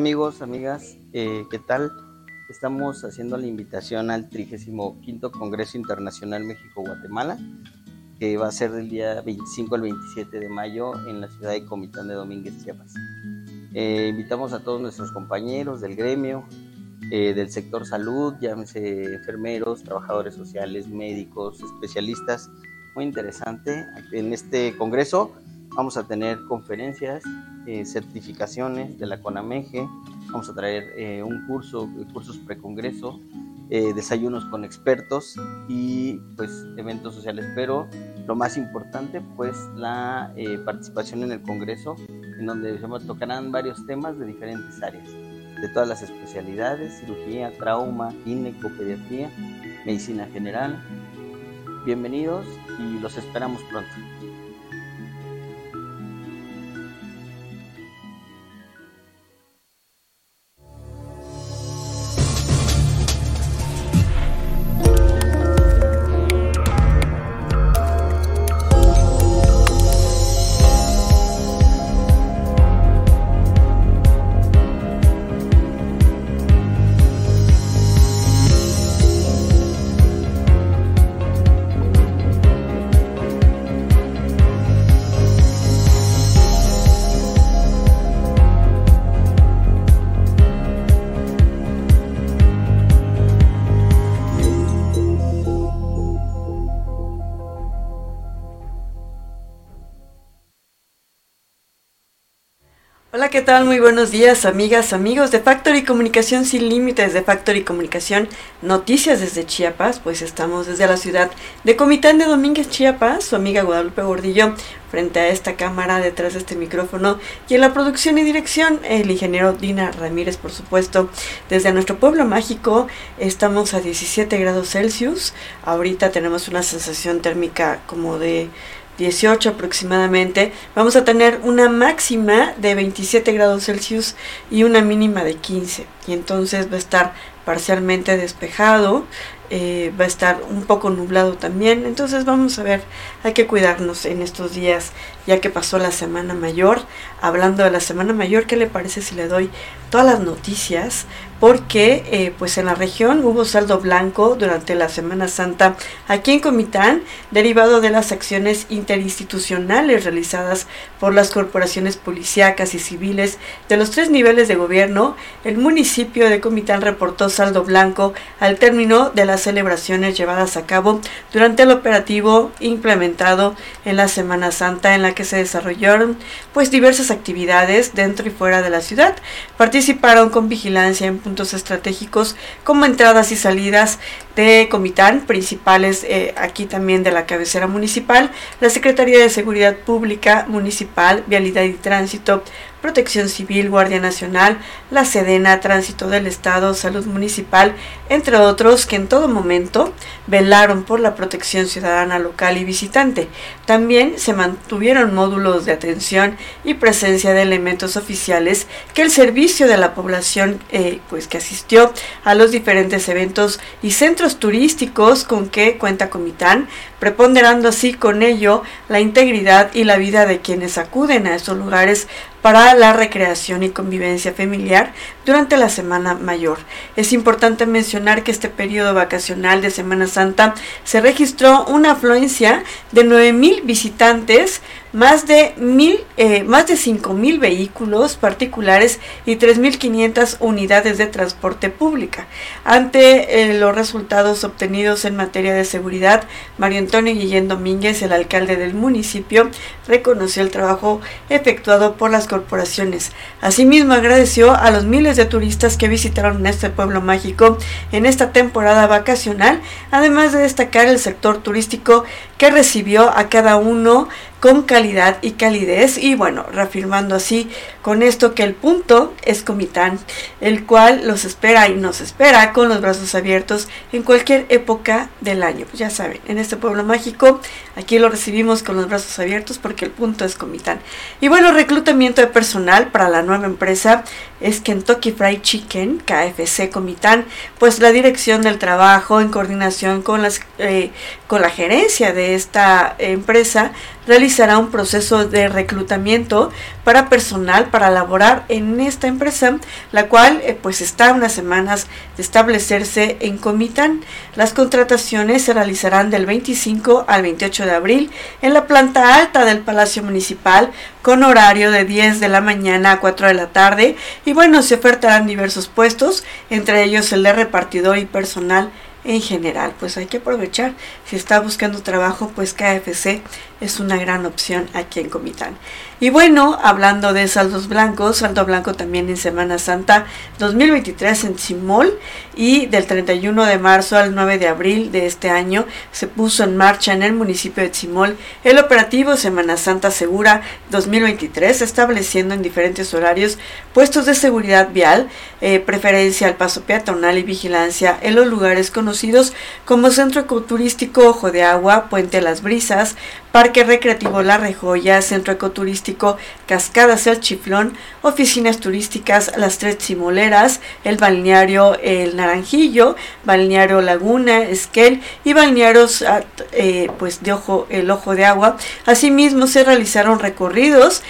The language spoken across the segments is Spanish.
Amigos, amigas, eh, ¿qué tal? Estamos haciendo la invitación al 35 Congreso Internacional México-Guatemala, que va a ser del día 25 al 27 de mayo en la ciudad de Comitán de Domínguez, Chiapas. Eh, invitamos a todos nuestros compañeros del gremio, eh, del sector salud, llámese enfermeros, trabajadores sociales, médicos, especialistas. Muy interesante. En este congreso vamos a tener conferencias, eh, certificaciones de la CONAMEGE, vamos a traer eh, un curso, cursos precongreso, eh, desayunos con expertos y pues eventos sociales, pero lo más importante pues la participación en el congreso en donde tocarán varios temas de diferentes áreas, de todas las especialidades, cirugía, trauma, gineco, pediatría, medicina general. Bienvenidos y los esperamos pronto. ¿Qué tal? Muy buenos días, amigas, amigos de Factory Comunicación Sin Límites, de Factory Comunicación Noticias desde Chiapas. Pues estamos desde la ciudad de Comitán de Domínguez, Chiapas, su amiga Guadalupe Gordillo, frente a esta cámara, detrás de este micrófono, y en la producción y dirección, el ingeniero Dina Ramírez, por supuesto. Desde nuestro pueblo mágico estamos a 17 grados Celsius. Ahorita tenemos una sensación térmica como de 18 aproximadamente, vamos a tener una máxima de 27 grados Celsius y una mínima de 15. Y entonces va a estar parcialmente despejado, eh, va a estar un poco nublado también. Entonces vamos a ver, hay que cuidarnos en estos días, ya que pasó la Semana Mayor. Hablando de la Semana Mayor, ¿qué le parece si le doy todas las noticias? Porque eh, pues en la región hubo saldo blanco durante la Semana Santa aquí en Comitán, derivado de las acciones interinstitucionales realizadas por las corporaciones policíacas y civiles de los tres niveles de gobierno. El municipio de Comitán reportó saldo blanco al término de las celebraciones llevadas a cabo durante el operativo implementado en la Semana Santa en la que se desarrollaron pues diversas actividades dentro y fuera de la ciudad. Participaron con vigilancia en puntos estratégicos como entradas y salidas de Comitán, principales eh, aquí también de la cabecera municipal, la Secretaría de Seguridad Pública Municipal, Vialidad y Tránsito, Protección Civil, Guardia Nacional, la Sedena, Tránsito del Estado, Salud Municipal, entre otros que en todo momento velaron por la protección ciudadana local y visitante. También se mantuvieron módulos de atención y presencia de elementos oficiales que el servicio de la población eh, pues que asistió a los diferentes eventos y centros turísticos con que cuenta Comitán, preponderando así con ello la integridad y la vida de quienes acuden a esos lugares para la recreación y convivencia familiar durante la Semana Mayor. Es importante mencionar que este periodo vacacional de Semana Santa se registró una afluencia de 9.000 visitantes más de, mil, eh, más de 5.000 vehículos particulares y 3.500 unidades de transporte pública. Ante eh, los resultados obtenidos en materia de seguridad, Mario Antonio Guillén Domínguez, el alcalde del municipio, reconoció el trabajo efectuado por las corporaciones. Asimismo, agradeció a los miles de turistas que visitaron este pueblo mágico en esta temporada vacacional, además de destacar el sector turístico que recibió a cada uno con calidad y calidez. Y bueno, reafirmando así con esto que el punto es Comitán, el cual los espera y nos espera con los brazos abiertos en cualquier época del año. Pues ya saben, en este pueblo mágico aquí lo recibimos con los brazos abiertos porque el punto es Comitán. Y bueno, reclutamiento de personal para la nueva empresa es Kentucky Fried Chicken, KFC Comitán, pues la dirección del trabajo en coordinación con las eh, con la gerencia de esta empresa realizará un proceso de reclutamiento para personal para laborar en esta empresa, la cual eh, pues está unas semanas de establecerse en Comitán. Las contrataciones se realizarán del 25 al 28 de abril en la planta alta del Palacio Municipal con horario de 10 de la mañana a 4 de la tarde y bueno, se ofertarán diversos puestos, entre ellos el de repartidor y personal en general, pues hay que aprovechar. Si está buscando trabajo, pues KFC es una gran opción aquí en Comitán. Y bueno, hablando de saldos blancos, saldo blanco también en Semana Santa 2023 en Simol y del 31 de marzo al 9 de abril de este año se puso en marcha en el municipio de Simol el operativo Semana Santa Segura 2023, estableciendo en diferentes horarios puestos de seguridad vial, eh, preferencia al paso peatonal y vigilancia en los lugares conocidos como Centro Ecoturístico Ojo de Agua, Puente Las Brisas, Parque Recreativo La Rejoya, Centro Ecoturístico Cascadas El Chiflón, oficinas turísticas Las Tres Simoleras, el balneario El Naranjillo, balneario Laguna, Esquel y balnearios ah, eh, pues de ojo, el Ojo de Agua. Asimismo se realizaron recorridos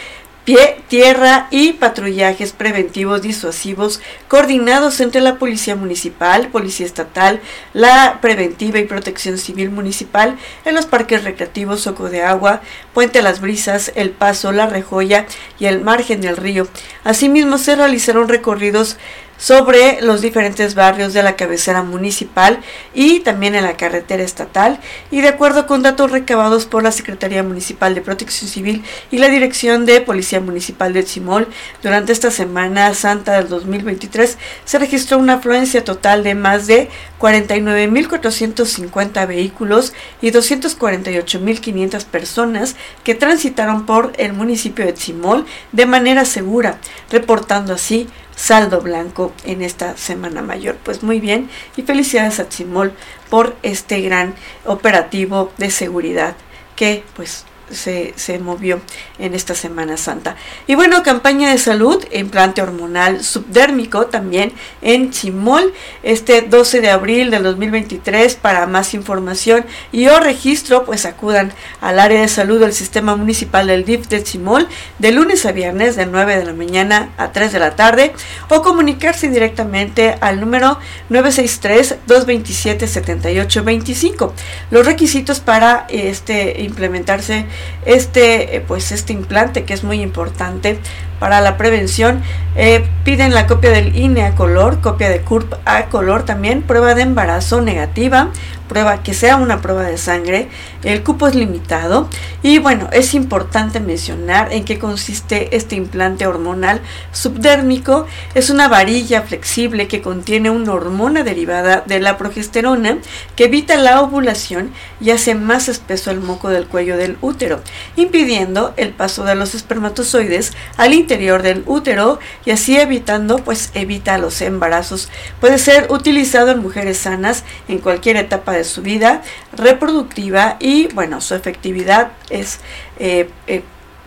pie, tierra y patrullajes preventivos disuasivos coordinados entre la Policía Municipal, Policía Estatal, la Preventiva y Protección Civil Municipal en los parques recreativos Soco de Agua, Puente Las Brisas, El Paso, La Rejoya y el margen del río. Asimismo se realizaron recorridos sobre los diferentes barrios de la cabecera municipal y también en la carretera estatal. Y de acuerdo con datos recabados por la Secretaría Municipal de Protección Civil y la Dirección de Policía Municipal de Chimol, durante esta Semana Santa del 2023 se registró una afluencia total de más de 49.450 vehículos y 248.500 personas que transitaron por el municipio de Chimol de manera segura, reportando así saldo blanco en esta Semana Mayor. Pues muy bien y felicidades a Chimol por este gran operativo de seguridad que pues se, movió en esta Semana Santa. Y bueno, campaña de salud, implante hormonal subdérmico también en Chimol, este 12 de abril del 2023. Para más información y o registro, pues acudan al área de salud del Sistema Municipal del DIF de Chimol de lunes a viernes de 9 de la mañana a 3 de la tarde o comunicarse directamente al número 963-227-7825. Los requisitos para este implementarse este, eh, pues este implante que es muy importante para la prevención. Eh, piden la copia del INE a color, copia de CURP a color también, prueba de embarazo negativa, prueba que sea una prueba de sangre. El cupo es limitado y bueno, es importante mencionar en qué consiste este implante hormonal subdérmico. Es una varilla flexible que contiene una hormona derivada de la progesterona que evita la ovulación y hace más espeso el moco del cuello del útero, impidiendo el paso de los espermatozoides al interior del útero y así evitando pues evita los embarazos. Puede ser utilizado en mujeres sanas en cualquier etapa de su vida reproductiva y bueno, su efectividad es eh, eh,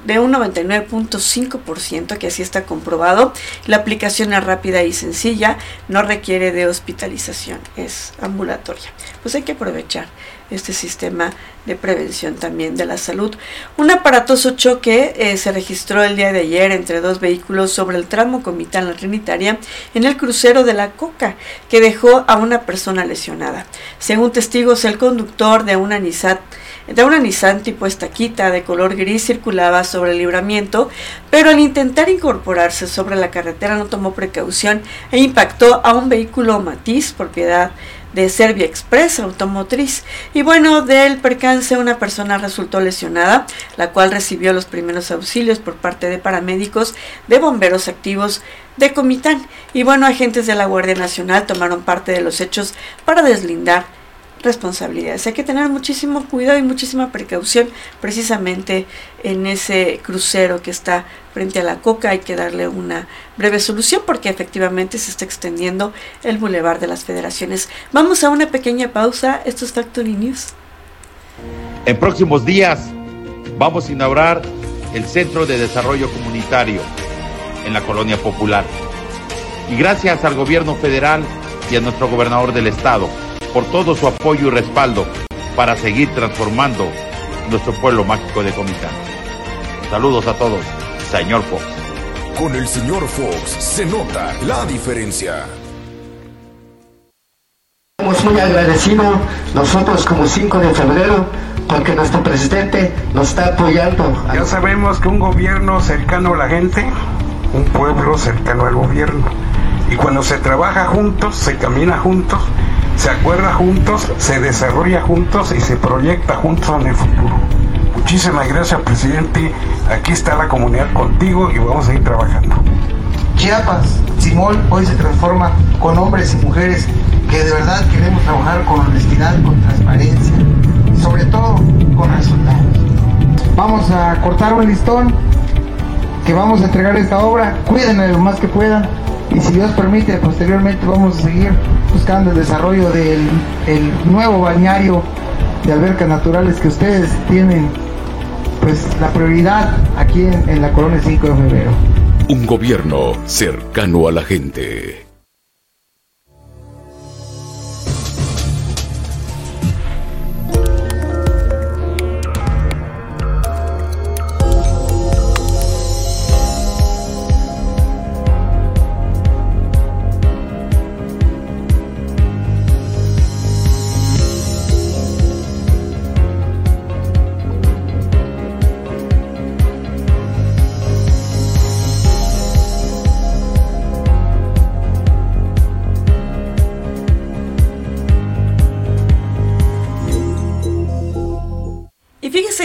de un 99.5%, que así está comprobado. La aplicación es rápida y sencilla, no requiere de hospitalización, es ambulatoria. Pues hay que aprovechar este sistema de prevención también de la salud. Un aparatoso choque eh, se registró el día de ayer entre dos vehículos sobre el tramo Comitán La Trinitaria en el crucero de la Coca, que dejó a una persona lesionada. Según testigos, el conductor de una Nissan de una Nissan tipo estaquita de color gris circulaba sobre el libramiento, pero al intentar incorporarse sobre la carretera no tomó precaución e impactó a un vehículo Matiz, propiedad de Serbia Express Automotriz. Y bueno, del percance una persona resultó lesionada, la cual recibió los primeros auxilios por parte de paramédicos de bomberos activos de Comitán. Y bueno, agentes de la Guardia Nacional tomaron parte de los hechos para deslindar responsabilidades. Hay que tener muchísimo cuidado y muchísima precaución precisamente en ese crucero que está frente a la coca. Hay que darle una breve solución porque efectivamente se está extendiendo el bulevar de las federaciones. Vamos a una pequeña pausa. Esto es Factory News. En próximos días vamos a inaugurar el Centro de Desarrollo Comunitario en la Colonia Popular. Y gracias al gobierno federal y a nuestro gobernador del estado por todo su apoyo y respaldo para seguir transformando nuestro pueblo mágico de Comitán. Saludos a todos, señor Fox. Con el señor Fox se nota la diferencia. Estamos muy agradecidos nosotros como 5 de febrero porque nuestro presidente nos está apoyando. Ya sabemos que un gobierno cercano a la gente, un pueblo cercano al gobierno. Y cuando se trabaja juntos, se camina juntos, se acuerda juntos, se desarrolla juntos y se proyecta juntos en el futuro. Muchísimas gracias, presidente. Aquí está la comunidad contigo y vamos a ir trabajando. Chiapas, Simón, hoy se transforma con hombres y mujeres que de verdad queremos trabajar con honestidad, con transparencia sobre todo con resultados. Vamos a cortar un listón que vamos a entregar esta obra. Cuídenla lo más que puedan y si Dios permite, posteriormente vamos a seguir buscando el desarrollo del nuevo bañario de albercas naturales que ustedes tienen pues la prioridad aquí en, en la colonia 5 de febrero. Un gobierno cercano a la gente.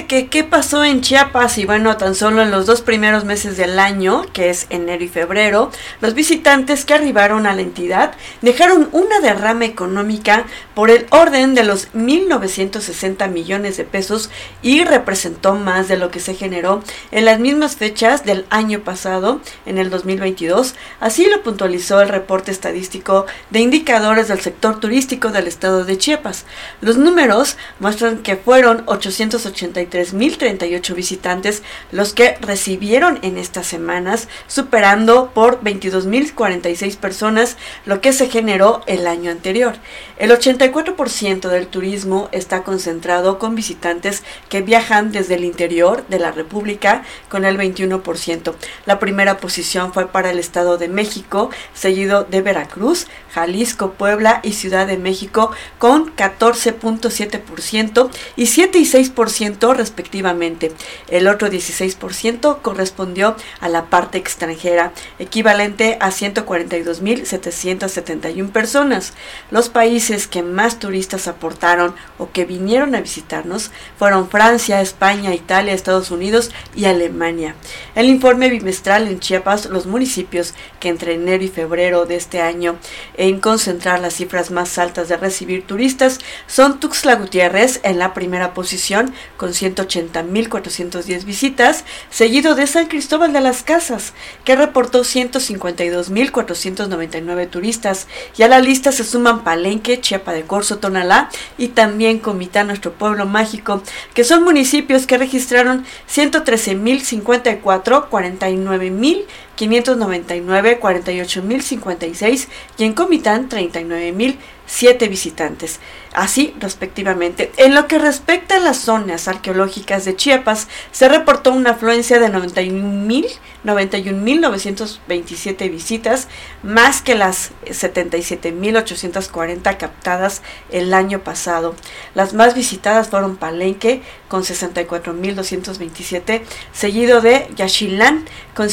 Qué pasó en Chiapas y bueno, tan solo en los dos primeros meses del año, que es enero y febrero, los visitantes que arribaron a la entidad dejaron una derrama económica por el orden de los 1.960 millones de pesos y representó más de lo que se generó en las mismas fechas del año pasado, en el 2022. Así lo puntualizó el reporte estadístico de indicadores del sector turístico del estado de Chiapas. Los números muestran que fueron 883 1.038 visitantes los que recibieron en estas semanas, superando por 22.046 personas lo que se generó el año anterior. El 84% del turismo está concentrado con visitantes que viajan desde el interior de la República con el 21%. La primera posición fue para el Estado de México, seguido de Veracruz, Jalisco, Puebla y Ciudad de México con 14.7% y 7 y 6% respectivamente. El otro 16% correspondió a la parte extranjera, equivalente a 142.771 personas. Los países que más turistas aportaron o que vinieron a visitarnos fueron Francia, España, Italia, Estados Unidos y Alemania. El informe bimestral en Chiapas, los municipios que entre enero y febrero de este año en concentrar las cifras más altas de recibir turistas son Tuxtla Gutiérrez en la primera posición con 180.410 visitas, seguido de San Cristóbal de las Casas, que reportó 152.499 turistas, y a la lista se suman Palenque, Chiapa de Corzo, Tonalá y también Comitán, nuestro pueblo mágico, que son municipios que registraron 113.054, 49.000 599 48.056 y en Comitán 39.007 visitantes así respectivamente. En lo que respecta a las zonas arqueológicas de Chiapas, se reportó una afluencia de 91.927 visitas, más que las 77.840 captadas el año pasado. Las más visitadas fueron Palenque con 64.227, seguido de Yaxchilán con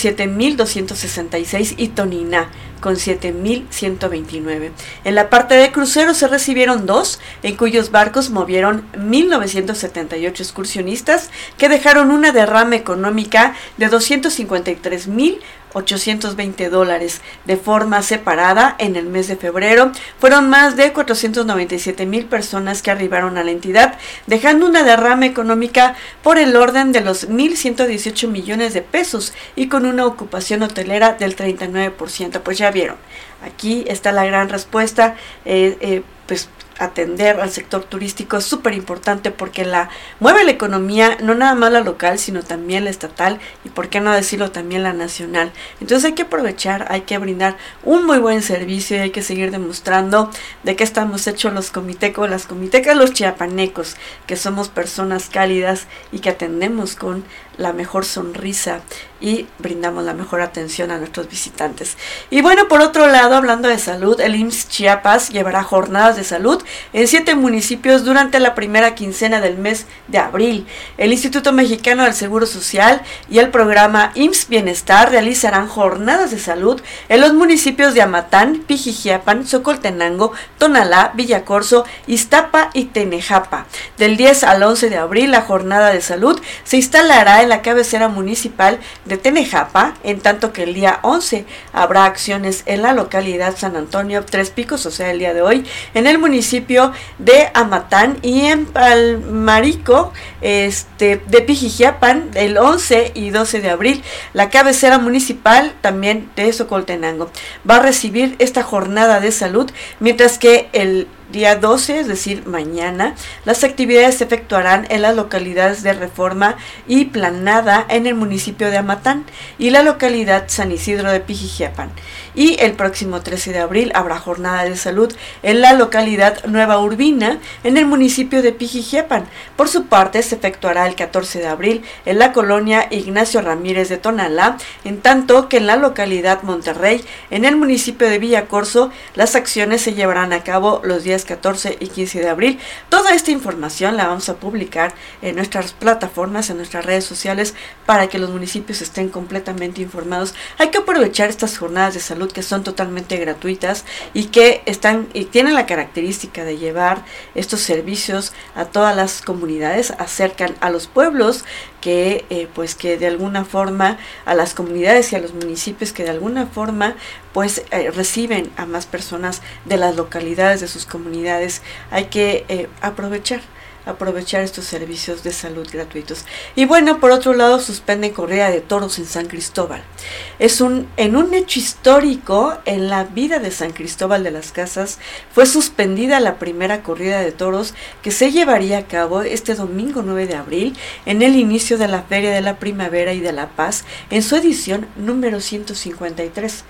7.266 y Tonina con 7.129. En la parte de cruceros se recibieron dos, en cuyos barcos movieron 1.978 excursionistas que dejaron una derrama económica de 253.000 820 dólares de forma separada en el mes de febrero. Fueron más de 497 mil personas que arribaron a la entidad, dejando una derrama económica por el orden de los 1.118 millones de pesos y con una ocupación hotelera del 39%. Pues ya vieron, aquí está la gran respuesta. Eh, eh, pues atender al sector turístico es súper importante porque la mueve la economía, no nada más la local, sino también la estatal y por qué no decirlo también la nacional. Entonces hay que aprovechar, hay que brindar un muy buen servicio y hay que seguir demostrando de qué estamos hechos los comitecos, las comitecas, los chiapanecos, que somos personas cálidas y que atendemos con la mejor sonrisa y brindamos la mejor atención a nuestros visitantes. Y bueno, por otro lado, hablando de salud, el IMSS Chiapas llevará jornadas de salud en siete municipios durante la primera quincena del mes de abril. El Instituto Mexicano del Seguro Social y el programa IMSS Bienestar realizarán jornadas de salud en los municipios de Amatán, Pijijiapan, Socoltenango, Tonalá, Villacorso, Iztapa y Tenejapa. Del 10 al 11 de abril, la jornada de salud se instalará en la cabecera municipal de Tenejapa, en tanto que el día 11 habrá acciones en la localidad San Antonio Tres Picos, o sea, el día de hoy, en el municipio de Amatán y en Palmarico este, de Pijijiapan el 11 y 12 de abril. La cabecera municipal también de Socoltenango va a recibir esta jornada de salud, mientras que el día 12, es decir, mañana, las actividades se efectuarán en las localidades de Reforma y Planada en el municipio de Amatán y la localidad San Isidro de Pijijiapan. Y el próximo 13 de abril habrá jornada de salud en la localidad Nueva Urbina en el municipio de Pijijiapan. Por su parte, se efectuará el 14 de abril en la colonia Ignacio Ramírez de Tonalá, en tanto que en la localidad Monterrey, en el municipio de Villacorso, las acciones se llevarán a cabo los días 14 y 15 de abril. Toda esta información la vamos a publicar en nuestras plataformas, en nuestras redes sociales, para que los municipios estén completamente informados. Hay que aprovechar estas jornadas de salud que son totalmente gratuitas y que están y tienen la característica de llevar estos servicios a todas las comunidades, acercan a los pueblos que eh, pues que de alguna forma a las comunidades y a los municipios que de alguna forma pues eh, reciben a más personas de las localidades de sus comunidades. Hay que eh, aprovechar aprovechar estos servicios de salud gratuitos. Y bueno, por otro lado, suspenden corrida de toros en San Cristóbal. Es un, en un hecho histórico en la vida de San Cristóbal de las Casas, fue suspendida la primera corrida de toros que se llevaría a cabo este domingo 9 de abril en el inicio de la Feria de la Primavera y de la Paz en su edición número 153.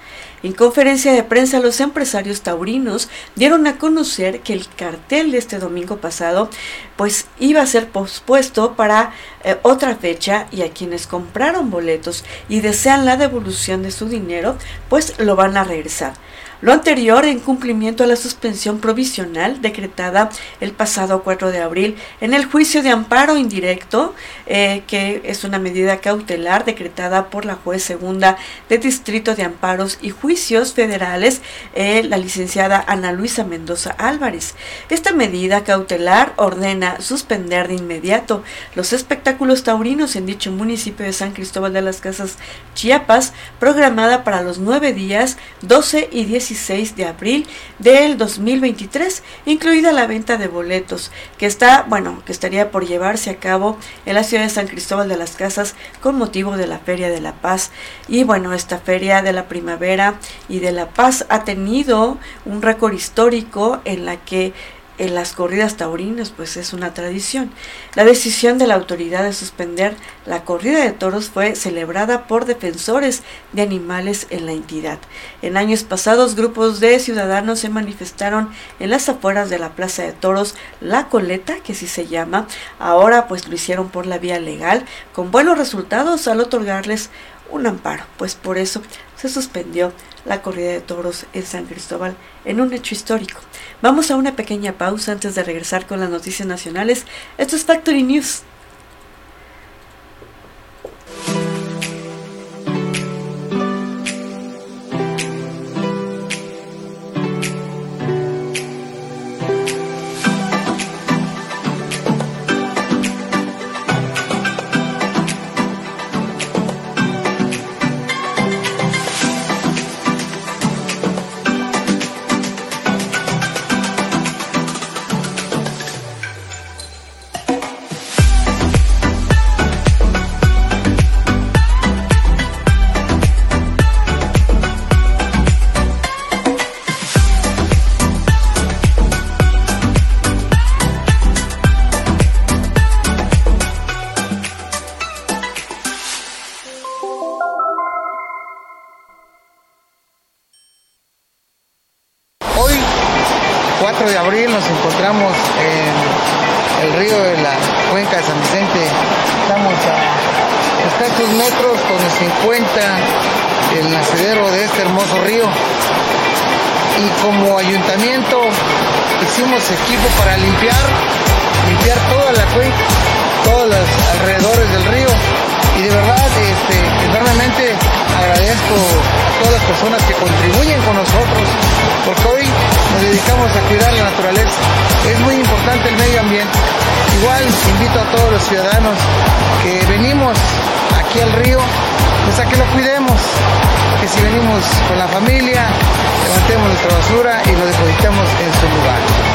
En conferencia de prensa, los empresarios taurinos dieron a conocer que el cartel de este domingo pasado pues iba a ser pospuesto para eh, otra fecha y a quienes compraron boletos y desean la devolución de su dinero, pues lo van a regresar. Lo anterior en cumplimiento a la suspensión provisional decretada el pasado 4 de abril en el juicio de amparo indirecto, eh, que es una medida cautelar decretada por la juez segunda de Distrito de Amparos y Juicios Federales, eh, la licenciada Ana Luisa Mendoza Álvarez. Esta medida cautelar ordena suspender de inmediato los espectáculos taurinos en dicho municipio de San Cristóbal de las Casas, Chiapas, programada para los nueve días 12 y 10 16 de abril del 2023, incluida la venta de boletos, que está, bueno, que estaría por llevarse a cabo en la ciudad de San Cristóbal de las Casas con motivo de la Feria de la Paz. Y bueno, esta Feria de la Primavera y de la Paz ha tenido un récord histórico en la que en las corridas taurinas pues es una tradición. La decisión de la autoridad de suspender la corrida de toros fue celebrada por defensores de animales en la entidad. En años pasados grupos de ciudadanos se manifestaron en las afueras de la Plaza de Toros La Coleta, que así se llama. Ahora pues lo hicieron por la vía legal con buenos resultados al otorgarles un amparo, pues por eso se suspendió la corrida de toros en San Cristóbal en un hecho histórico. Vamos a una pequeña pausa antes de regresar con las noticias nacionales. Esto es Factory News. 4 de abril nos encontramos en el río de la cuenca de San Vicente. Estamos a escasos metros donde se encuentra el nacedero de este hermoso río. Y como ayuntamiento hicimos equipo para limpiar, limpiar toda la cuenca, todos los alrededores del río y de verdad este, enormemente agradezco a todas las personas que contribuyen con nosotros, porque hoy nos dedicamos a cuidar la naturaleza. Es muy importante el medio ambiente. Igual invito a todos los ciudadanos que venimos aquí al río, pues a que lo cuidemos, que si venimos con la familia, levantemos nuestra basura y lo depositemos en su lugar.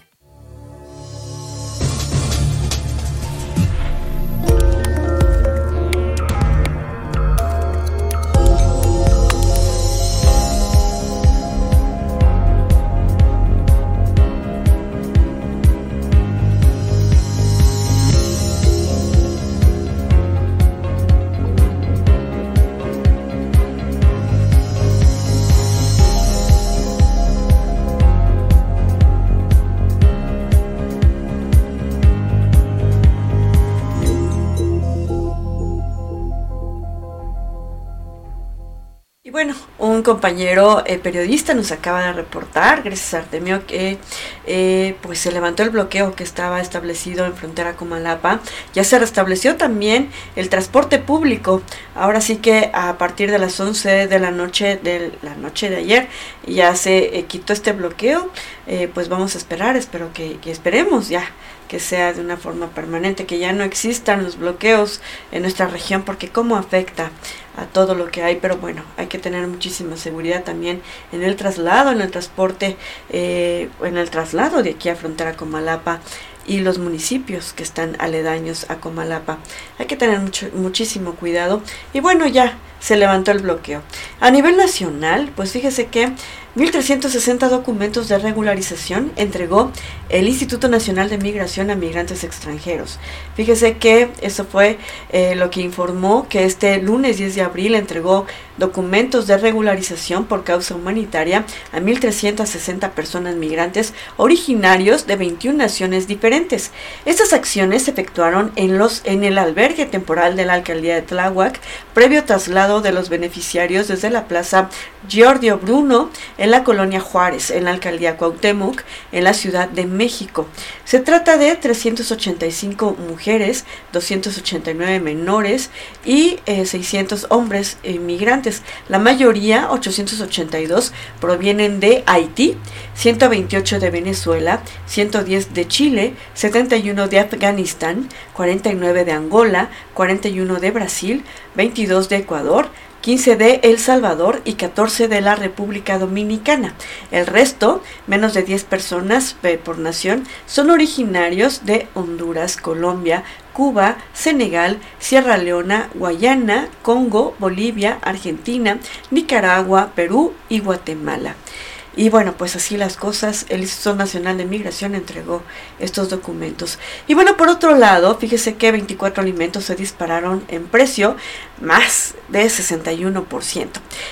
compañero eh, periodista nos acaba de reportar, gracias a Artemio, que eh, pues se levantó el bloqueo que estaba establecido en frontera con Malapa. Ya se restableció también el transporte público. Ahora sí que a partir de las 11 de la noche de la noche de ayer ya se eh, quitó este bloqueo. pues vamos a esperar, espero que, que esperemos ya que sea de una forma permanente, que ya no existan los bloqueos en nuestra región, porque cómo afecta a todo lo que hay, pero bueno, hay que tener muchísima seguridad también en el traslado, en el transporte, eh, en el traslado de aquí a frontera con Malapa y los municipios que están aledaños a Comalapa. Hay que tener mucho, muchísimo cuidado. Y bueno, ya se levantó el bloqueo. A nivel nacional, pues fíjese que 1.360 documentos de regularización entregó el Instituto Nacional de Migración a migrantes extranjeros. Fíjese que eso fue eh, lo que informó que este lunes 10 de abril entregó documentos de regularización por causa humanitaria a 1.360 personas migrantes originarios de 21 naciones diferentes. Estas acciones se efectuaron en, los, en el albergue temporal de la alcaldía de Tláhuac, previo traslado de los beneficiarios desde la plaza Giorgio Bruno en la colonia Juárez, en la alcaldía Cuauhtémoc, en la Ciudad de México. Se trata de 385 mujeres, 289 menores y 600 eh, hombres inmigrantes. La mayoría, 882, provienen de Haití, 128 de Venezuela, 110 de Chile, 71 de Afganistán, 49 de Angola, 41 de Brasil, 22 de Ecuador, 15 de El Salvador y 14 de la República Dominicana. El resto, menos de 10 personas por nación, son originarios de Honduras, Colombia, Cuba, Senegal, Sierra Leona, Guayana, Congo, Bolivia, Argentina, Nicaragua, Perú y Guatemala. Y bueno, pues así las cosas, el Instituto Nacional de Migración entregó estos documentos. Y bueno, por otro lado, fíjese que 24 alimentos se dispararon en precio más de 61%.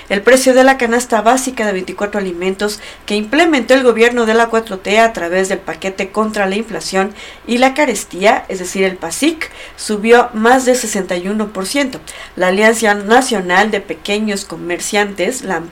El precio de la canasta básica de 24 alimentos que implementó el gobierno de la 4T a través del paquete contra la inflación y la carestía, es decir, el PASIC, subió más de 61%. La Alianza Nacional de Pequeños Comerciantes, la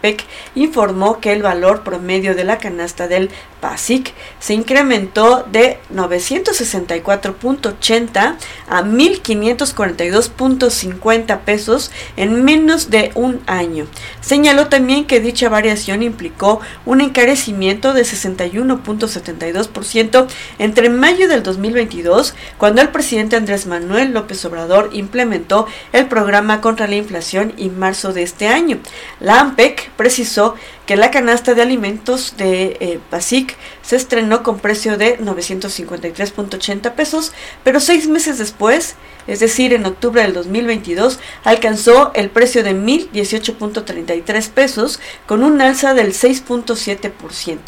informó que el valor medio de la canasta del PASIC se incrementó de 964.80 a 1.542.50 pesos en menos de un año. Señaló también que dicha variación implicó un encarecimiento de 61.72% entre mayo del 2022, cuando el presidente Andrés Manuel López Obrador implementó el programa contra la inflación, y marzo de este año. La AMPEC precisó que la canasta de alimentos de eh, PASIC se estrenó con precio de 953.80 pesos, pero seis meses después, es decir, en octubre del 2022, alcanzó el precio de 1.018.33 pesos con un alza del 6.7%.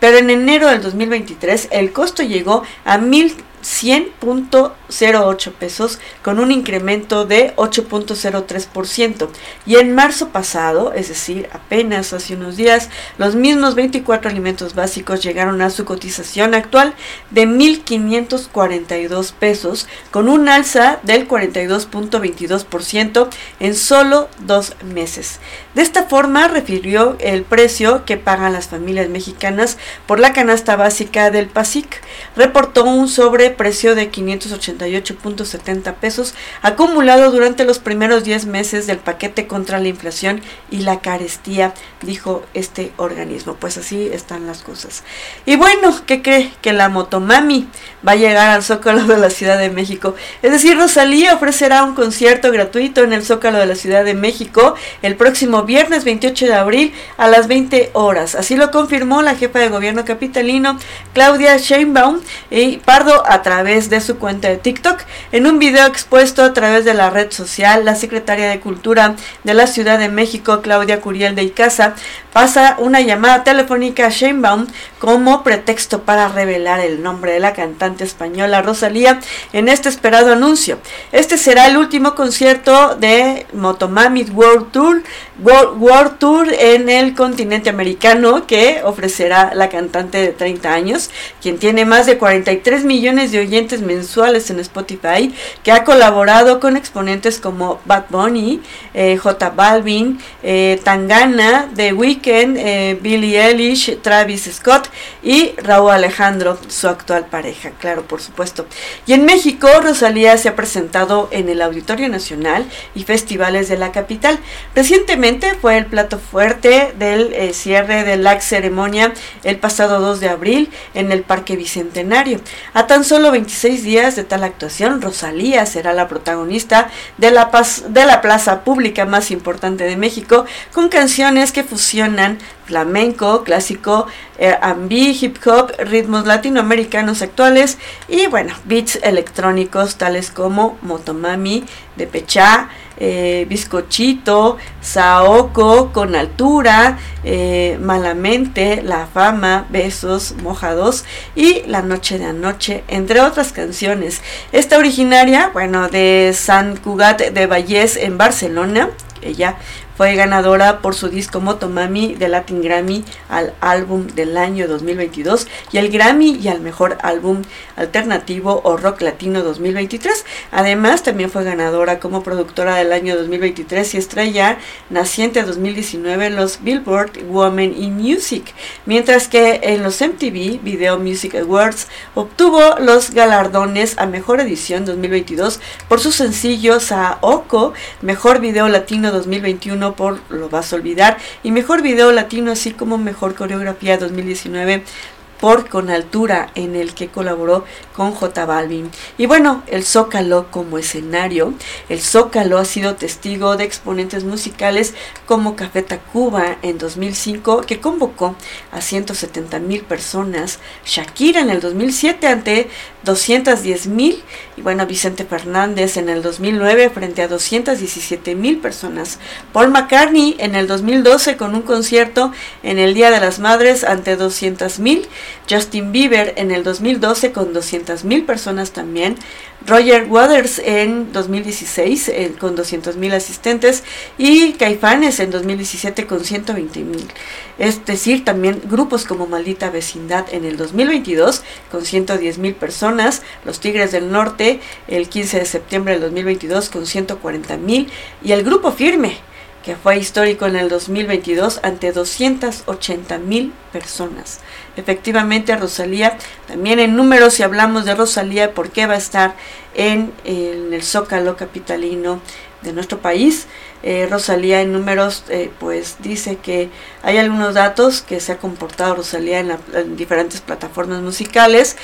Pero en enero del 2023 el costo llegó a 1.000 100.08 pesos con un incremento de 8.03%. Y en marzo pasado, es decir, apenas hace unos días, los mismos 24 alimentos básicos llegaron a su cotización actual de 1.542 pesos con un alza del 42.22% en solo dos meses. De esta forma refirió el precio que pagan las familias mexicanas por la canasta básica del PASIC. Reportó un sobreprecio de 588.70 pesos acumulado durante los primeros 10 meses del paquete contra la inflación y la carestía, dijo este organismo. Pues así están las cosas. Y bueno, ¿qué cree? Que la motomami va a llegar al Zócalo de la Ciudad de México. Es decir, Rosalía ofrecerá un concierto gratuito en el Zócalo de la Ciudad de México el próximo viernes 28 de abril a las 20 horas. Así lo confirmó la jefa de gobierno capitalino Claudia Sheinbaum y Pardo a través de su cuenta de TikTok. En un video expuesto a través de la red social, la secretaria de Cultura de la Ciudad de México, Claudia Curiel de Icaza, pasa una llamada telefónica a Sheinbaum como pretexto para revelar el nombre de la cantante española Rosalía en este esperado anuncio. Este será el último concierto de Motomami World Tour World, Tour en el continente americano que ofrecerá la cantante de 30 años, quien tiene más de 43 millones de oyentes mensuales en Spotify, que ha colaborado con exponentes como Bad Bunny, eh, J Balvin, eh, Tangana, The Weeknd, eh, Billie Eilish, Travis Scott y Raúl Alejandro, su actual pareja, claro, por supuesto. Y en México, Rosalía se ha presentado en el Auditorio Nacional y festivales de la capital. Recientemente fue el plato fuerte del eh, cierre de la ceremonia el pasado 2 de abril en el Parque Bicentenario. A tan solo 26 días de tal actuación, Rosalía será la protagonista de la, de la plaza pública más importante de México con canciones que fusionan flamenco, clásico, eh, hip hop, ritmos latinoamericanos actuales y bueno, beats electrónicos tales como Motomami de Pechá, eh, Bizcochito, Saoko con altura, eh, Malamente, La Fama, Besos, Mojados y La Noche de Anoche, entre otras canciones. Esta originaria, bueno, de San Cugat de Vallés en Barcelona, ella fue ganadora por su disco Motomami de Latin Grammy al álbum del año 2022 y el Grammy y al mejor álbum alternativo o rock latino 2023. Además, también fue ganadora como productora del año 2023 y estrella naciente 2019 en los Billboard Women in Music, mientras que en los MTV Video Music Awards obtuvo los galardones a mejor edición 2022 por su sencillo Saoko, mejor video latino 2021 por Lo vas a olvidar y Mejor Video Latino, así como Mejor Coreografía 2019 por Con Altura, en el que colaboró con J Balvin. Y bueno, el Zócalo como escenario. El Zócalo ha sido testigo de exponentes musicales como Café Tacuba en 2005, que convocó a 170 mil personas. Shakira en el 2007 ante 210 mil. Y bueno, Vicente Fernández en el 2009 frente a 217 mil personas. Paul McCartney en el 2012 con un concierto en el Día de las Madres ante 200 mil. Justin Bieber en el 2012 con 200 mil personas también. Roger Waters en 2016 eh, con 200 mil asistentes y Caifanes en 2017 con 120 mil. Es decir, también grupos como Maldita Vecindad en el 2022 con 110 mil personas, Los Tigres del Norte el 15 de septiembre del 2022 con 140 mil y el Grupo Firme que fue histórico en el 2022 ante 280 mil personas. Efectivamente, Rosalía, también en números, si hablamos de Rosalía, ¿por qué va a estar en, el Zócalo capitalino de nuestro país? Eh, Rosalía en números, eh, pues dice que hay algunos datos que se ha comportado Rosalía en, en diferentes plataformas musicales,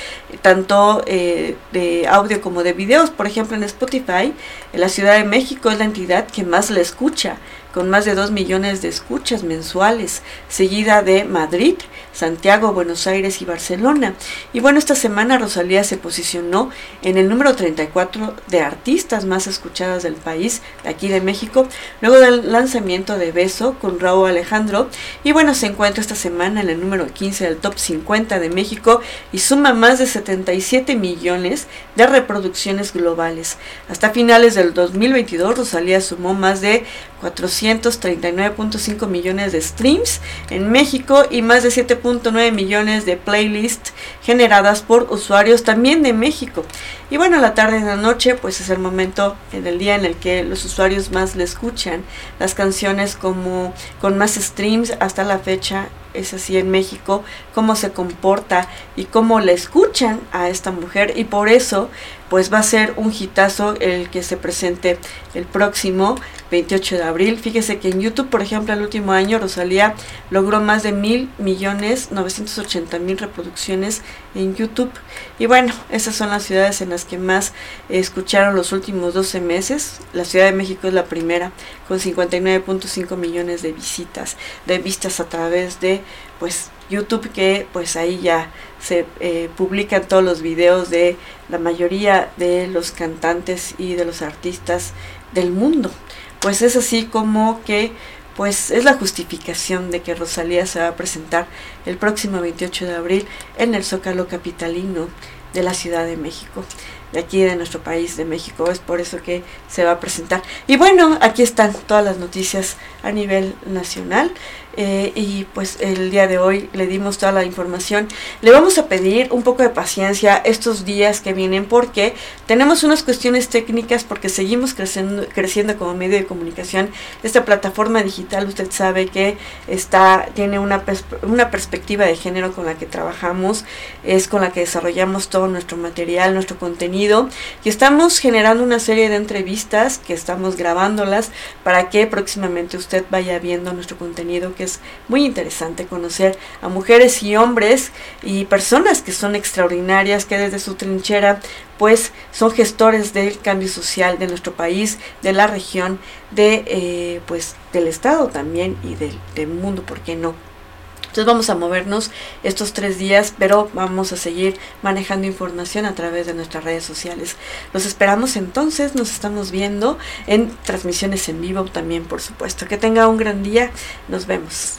tanto eh, de audio como de videos. Por ejemplo, en Spotify, en la Ciudad de México es la entidad que más la escucha con más de 2 millones de escuchas mensuales, seguida de Madrid, Santiago, Buenos Aires y Barcelona. Y bueno, esta semana Rosalía se posicionó en el número 34 de artistas más escuchadas del país, aquí de México, luego del lanzamiento de Beso con Raúl Alejandro. Y bueno, se encuentra esta semana en el número 15 del top 50 de México y suma más de 77 millones de reproducciones globales. Hasta finales del 2022, Rosalía sumó más de 439.5 millones de streams en México y más de 7.9 millones de playlists generadas por usuarios también de México. Y bueno, la tarde y la noche pues es el momento en el día en el que los usuarios más le escuchan las canciones como con más streams hasta la fecha es así en México, cómo se comporta y cómo le escuchan a esta mujer y por eso pues va a ser un hitazo el que se presente el próximo 28 de abril. Fíjese que en YouTube, por ejemplo, el último año Rosalía logró más de mil millones 980 mil reproducciones en YouTube. Y bueno, esas son las ciudades en las que más escucharon los últimos 12 meses. La Ciudad de México es la primera, con 59.5 millones de visitas, de vistas a través de pues YouTube, que pues ahí ya se eh, publican todos los videos de la mayoría de los cantantes y de los artistas del mundo pues es así como que pues es la justificación de que Rosalía se va a presentar el próximo 28 de abril en el Zócalo Capitalino de la Ciudad de México, de aquí de nuestro país, de México. Es por eso que se va a presentar. Y bueno, aquí están todas las noticias a nivel nacional. Eh, y pues el día de hoy le dimos toda la información. Le vamos a pedir un poco de paciencia estos días que vienen porque tenemos unas cuestiones técnicas porque seguimos creciendo, creciendo como medio de comunicación. Esta plataforma digital usted sabe que está tiene una, una perspectiva de género con la que trabajamos, es con la que desarrollamos todo nuestro material, nuestro contenido y estamos generando una serie de entrevistas que estamos grabándolas para que próximamente usted vaya viendo nuestro contenido que muy interesante conocer a mujeres y hombres y personas que son extraordinarias, que desde su trinchera pues son gestores del cambio social de nuestro país, de la región, de eh, pues del estado también y del, del mundo, ¿por qué no? Entonces vamos a movernos estos tres días, pero vamos a seguir manejando información a través de nuestras redes sociales. Los esperamos entonces, nos estamos viendo en transmisiones en vivo también, por supuesto. Que tenga un gran día, nos vemos.